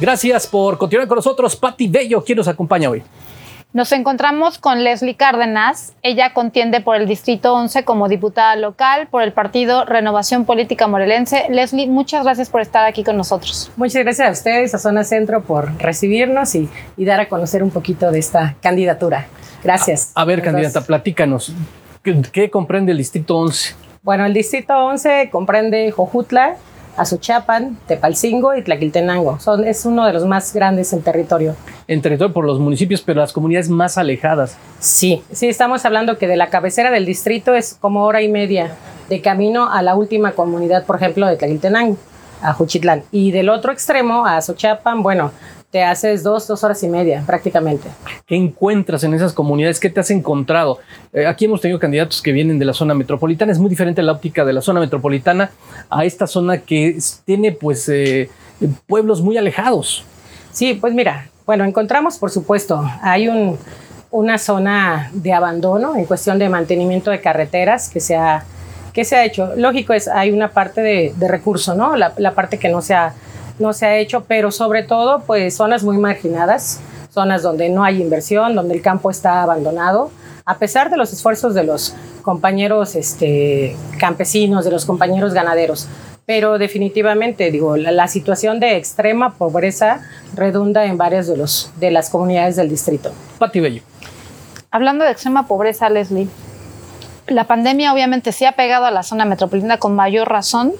Gracias por continuar con nosotros. Patti Bello, ¿quién nos acompaña hoy? Nos encontramos con Leslie Cárdenas. Ella contiende por el Distrito 11 como diputada local por el partido Renovación Política Morelense. Leslie, muchas gracias por estar aquí con nosotros. Muchas gracias a ustedes, a Zona Centro, por recibirnos y, y dar a conocer un poquito de esta candidatura. Gracias. A, a ver, candidata, platícanos. ¿Qué, ¿Qué, comprende el Distrito 11? Bueno, el Distrito 11 comprende Jojutla, Azuchapan, Tepalcingo y Tlaquiltenango. Son, es uno de los más grandes en territorio. En territorio por los municipios, pero las comunidades más alejadas. Sí, sí, estamos hablando que de la cabecera del distrito es como hora y media de camino a la última comunidad, por ejemplo, de Tlaquiltenango, a Juchitlán. Y del otro extremo, a Azuchapan, bueno, te haces dos, dos horas y media prácticamente. ¿Qué encuentras en esas comunidades? ¿Qué te has encontrado? Eh, aquí hemos tenido candidatos que vienen de la zona metropolitana. Es muy diferente la óptica de la zona metropolitana a esta zona que tiene pues eh, pueblos muy alejados. Sí, pues mira, bueno, encontramos por supuesto, hay un, una zona de abandono en cuestión de mantenimiento de carreteras que se ha, que se ha hecho. Lógico es, hay una parte de, de recurso, ¿no? La, la parte que no se ha no se ha hecho, pero sobre todo pues zonas muy marginadas, zonas donde no hay inversión, donde el campo está abandonado, a pesar de los esfuerzos de los compañeros este, campesinos, de los compañeros ganaderos. Pero definitivamente, digo, la, la, situación de extrema pobreza redunda en varias de, los, de las comunidades del distrito. Pati Bello. Hablando de extrema pobreza, Leslie, la pandemia obviamente sí ha pegado a la zona metropolitana con mayor razón,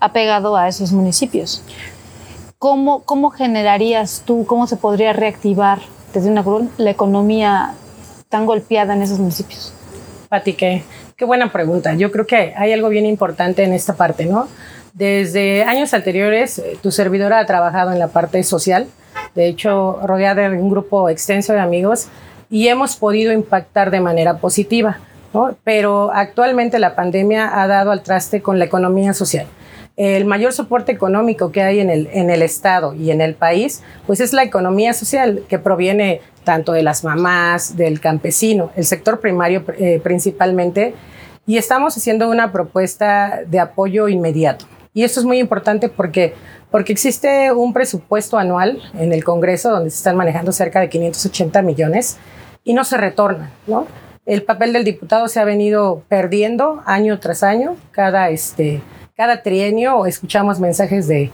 ha pegado a esos municipios. ¿Cómo, ¿cómo generarías tú, cómo se podría reactivar desde una la economía tan golpeada en esos municipios? Pati, qué, qué buena pregunta. Yo creo que hay algo bien importante en esta parte, ¿no? Desde años anteriores, tu servidora ha trabajado en la parte social, de hecho, rodeada de un grupo extenso de amigos, y hemos podido impactar de manera positiva, ¿no? Pero actualmente la pandemia ha dado al traste con la economía social el mayor soporte económico que hay en el, en el Estado y en el país, pues es la economía social que proviene tanto de las mamás, del campesino, el sector primario eh, principalmente, y estamos haciendo una propuesta de apoyo inmediato. Y esto es muy importante porque, porque existe un presupuesto anual en el Congreso donde se están manejando cerca de 580 millones y no se retornan, ¿no? El papel del diputado se ha venido perdiendo año tras año, cada este, cada trienio escuchamos mensajes de,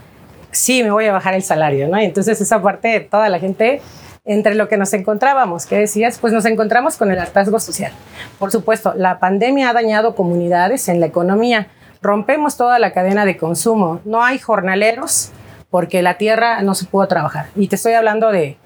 sí, me voy a bajar el salario, ¿no? Y entonces esa parte de toda la gente, entre lo que nos encontrábamos, ¿qué decías? Pues nos encontramos con el hartazgo social. Por supuesto, la pandemia ha dañado comunidades en la economía. Rompemos toda la cadena de consumo. No hay jornaleros porque la tierra no se pudo trabajar. Y te estoy hablando de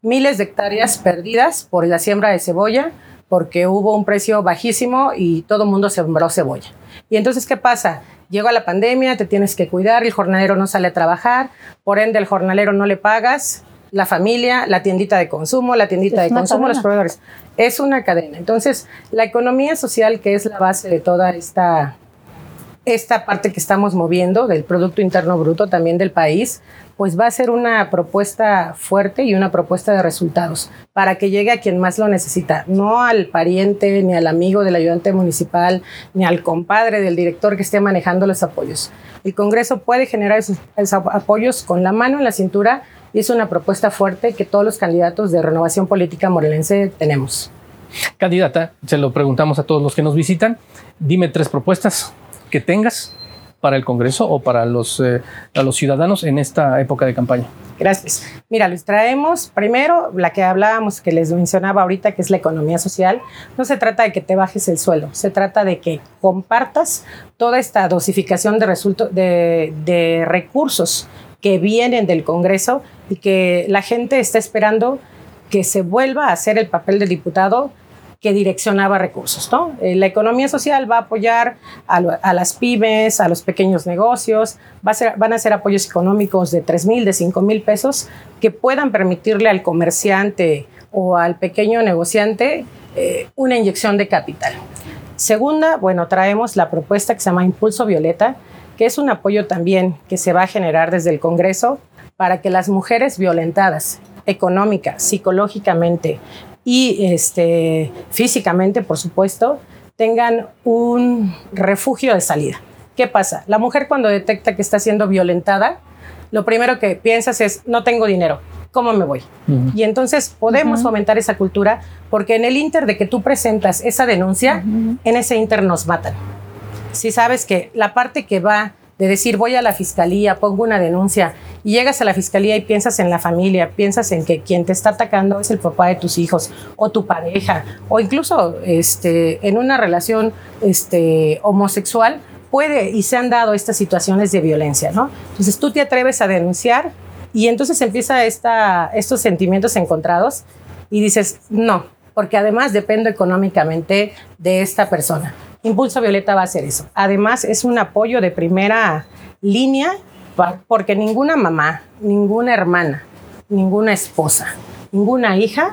miles de hectáreas perdidas por la siembra de cebolla, porque hubo un precio bajísimo y todo el mundo sembró cebolla. Y entonces, ¿qué pasa? Llega la pandemia, te tienes que cuidar, el jornalero no sale a trabajar, por ende el jornalero no le pagas, la familia, la tiendita de consumo, la tiendita de consumo, cadena. los proveedores. Es una cadena. Entonces, la economía social, que es la base de toda esta, esta parte que estamos moviendo del Producto Interno Bruto también del país, pues va a ser una propuesta fuerte y una propuesta de resultados para que llegue a quien más lo necesita, no al pariente, ni al amigo del ayudante municipal, ni al compadre del director que esté manejando los apoyos. El Congreso puede generar esos, apoyos con la mano en la cintura y es una propuesta fuerte que todos los candidatos de renovación política morelense tenemos. Candidata, se lo preguntamos a todos los que nos visitan. Dime tres propuestas que tengas para el Congreso o para los, eh, los ciudadanos en esta época de campaña? Gracias. Mira, les traemos primero la que hablábamos, que les mencionaba ahorita, que es la economía social. No se trata de que te bajes el suelo, se trata de que compartas toda esta dosificación de, de, de recursos que vienen del Congreso y que la gente está esperando que se vuelva a hacer el papel del diputado que direccionaba recursos. ¿no? Eh, la economía social va a apoyar a, las pymes, a los pequeños negocios, van a ser apoyos económicos de 3 mil, de 5 mil pesos que puedan permitirle al comerciante o al pequeño negociante eh, una inyección de capital. Segunda, bueno, traemos la propuesta que se llama Impulso Violeta, que es un apoyo también que se va a generar desde el Congreso para que las mujeres violentadas económica, psicológicamente, y este, físicamente, por supuesto, tengan un refugio de salida. ¿Qué pasa? La mujer cuando detecta que está siendo violentada, lo primero que piensas es, no tengo dinero, ¿cómo me voy? Y entonces podemos fomentar esa cultura porque en el inter de que tú presentas esa denuncia, en ese inter nos matan. Si sabes que la parte que va de decir voy a la fiscalía, pongo una denuncia y llegas a la fiscalía y piensas en la familia, piensas en que quien te está atacando es el papá de tus hijos o tu pareja o incluso este, en una relación este, homosexual, puede y se han dado estas situaciones de violencia, ¿no? Entonces tú te atreves a denunciar y entonces empieza esta, estos sentimientos encontrados y dices, no, porque además dependo económicamente de esta persona. Impulso Violeta va a hacer eso. Además, es un apoyo de primera línea porque ninguna mamá, ninguna hermana, ninguna esposa, ninguna hija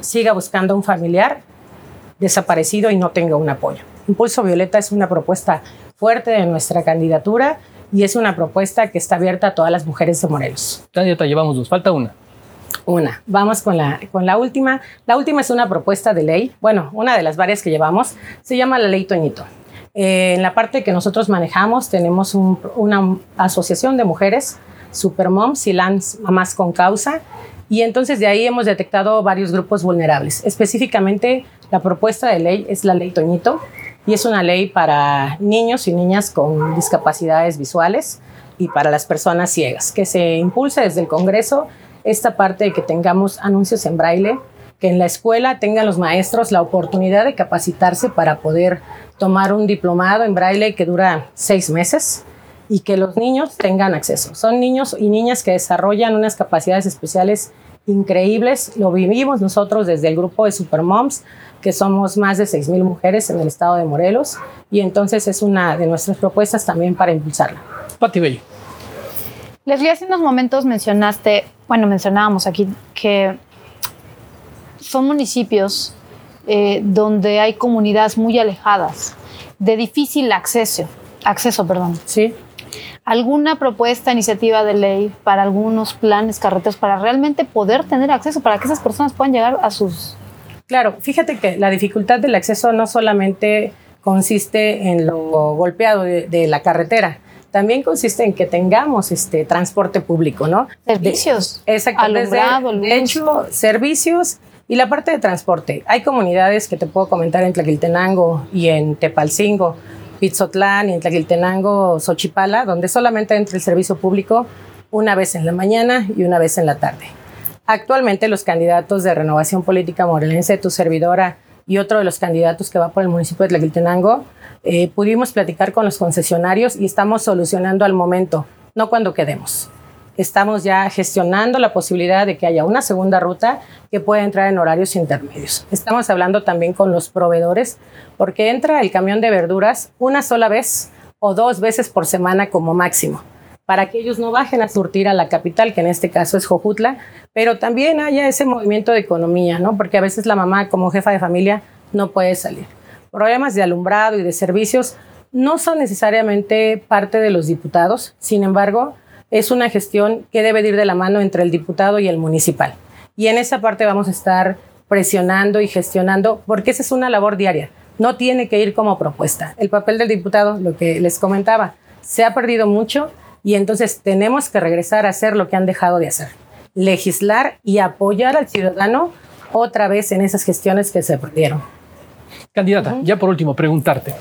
siga buscando un familiar desaparecido y no tenga un apoyo. Impulso Violeta es una propuesta fuerte de nuestra candidatura y es una propuesta que está abierta a todas las mujeres de Morelos. Candidata, llevamos dos, falta una. Una. Vamos con la, con la última. La última es una propuesta de ley. Bueno, una de las varias que llevamos se llama la ley Toñito. Eh, en la parte que nosotros manejamos tenemos una asociación de mujeres, Supermoms y Mamás con Causa, y entonces de ahí hemos detectado varios grupos vulnerables. Específicamente, la propuesta de ley es la ley Toñito, y es una ley para niños y niñas con discapacidades visuales y para las personas ciegas, que se impulsa desde el Congreso esta parte de que tengamos anuncios en braille, que en la escuela tengan los maestros la oportunidad de capacitarse para poder tomar un diplomado en braille que dura seis meses y que los niños tengan acceso. Son niños y niñas que desarrollan unas capacidades especiales increíbles. Lo vivimos nosotros desde el grupo de Supermoms, que somos más de 6.000 mujeres en el estado de Morelos, y entonces es una de nuestras propuestas también para impulsarla. Pati Bello. Leslie, hace unos momentos mencionaste, bueno, mencionábamos aquí que son municipios eh, donde hay comunidades muy alejadas, de difícil acceso, acceso, perdón. Sí. ¿Alguna propuesta, iniciativa de ley para algunos planes carreteros para realmente poder tener acceso, para que esas personas puedan llegar a sus... Claro, fíjate que la dificultad del acceso no solamente consiste en lo golpeado de la carretera, también consiste en que tengamos este transporte público, ¿no? Servicios. exacto. Alumbrado, de hecho, servicios y la parte de transporte. Hay comunidades que te puedo comentar en Tlaquiltenango y en Tepalcingo, Pizzotlán y en Tlaquiltenango, Xochipala, donde solamente entra el servicio público una vez en la mañana y una vez en la tarde. Actualmente los candidatos de Renovación Política Morelense, tu servidora y otro de los candidatos que va por el municipio de Tlaquiltenango, eh, pudimos platicar con los concesionarios y estamos solucionando al momento, no cuando quedemos. Estamos ya gestionando la posibilidad de que haya una segunda ruta que pueda entrar en horarios intermedios. Estamos hablando también con los proveedores porque entra el camión de verduras una sola vez o dos veces por semana como máximo para que ellos no bajen a surtir a la capital, que en este caso es Jojutla, pero también haya ese movimiento de economía, ¿no? Porque a veces la mamá como jefa de familia no puede salir problemas de alumbrado y de servicios no son necesariamente parte de los diputados, sin embargo, es una gestión que debe ir de la mano entre el diputado y el municipal. Y en esa parte vamos a estar presionando y gestionando, porque esa es una labor diaria, no tiene que ir como propuesta. El papel del diputado, lo que les comentaba, se ha perdido mucho y entonces tenemos que regresar a hacer lo que han dejado de hacer, legislar y apoyar al ciudadano otra vez en esas gestiones que se perdieron. Candidata, ya por último, preguntarte,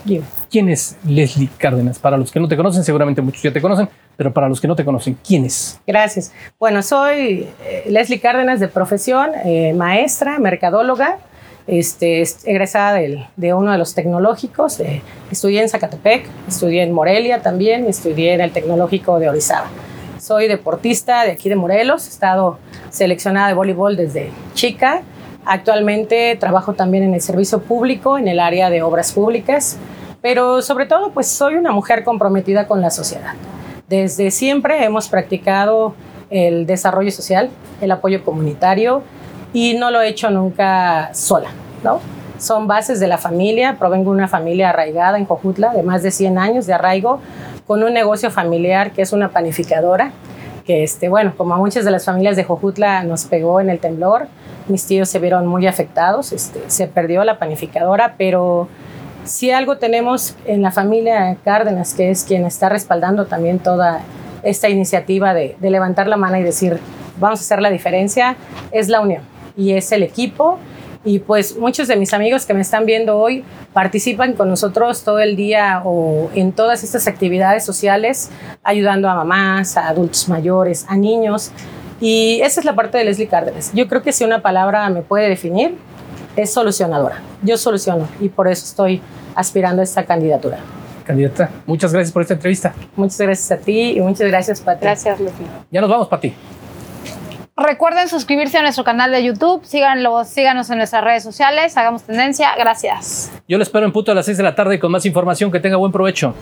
¿quién es Leslie Cárdenas? Para los que no te conocen, seguramente muchos ya te conocen, pero para los que no te conocen, ¿quién es? Gracias. Bueno, soy eh, Leslie Cárdenas de profesión, eh, maestra, mercadóloga, este, egresada de uno de los tecnológicos. Eh, estudié en Zacatepec, estudié en Morelia también, estudié en el tecnológico de Orizaba. Soy deportista de aquí de Morelos, he estado seleccionada de voleibol desde chica Actualmente trabajo también en el servicio público, en el área de obras públicas, pero sobre todo pues soy una mujer comprometida con la sociedad. Desde siempre hemos practicado el desarrollo social, el apoyo comunitario y no lo he hecho nunca sola, ¿no? Son bases de la familia, provengo de una familia arraigada en Cojutla de más de 100 años de arraigo con un negocio familiar que es una panificadora que este, bueno, como a muchas de las familias de Jojutla nos pegó en el temblor, mis tíos se vieron muy afectados, este, se perdió la panificadora, pero si algo tenemos en la familia Cárdenas, que es quien está respaldando también toda esta iniciativa de, de levantar la mano y decir, vamos a hacer la diferencia, es la unión y es el equipo. Y pues muchos de mis amigos que me están viendo hoy participan con nosotros todo el día o en todas estas actividades sociales, ayudando a mamás, a adultos mayores, a niños. Y esa es la parte de Leslie Cárdenas. Yo creo que si una palabra me puede definir, es solucionadora. Yo soluciono y por eso estoy aspirando a esta candidatura. Candidata, muchas gracias por esta entrevista. Muchas gracias a ti y muchas gracias, Pati. Gracias, Leslie. Ya nos vamos, Pati. Recuerden suscribirse a nuestro canal de YouTube, síganlo, síganos en nuestras redes sociales, hagamos tendencia. Gracias. Yo lo espero en punto a las 6 de la tarde con más información. Que tenga buen provecho.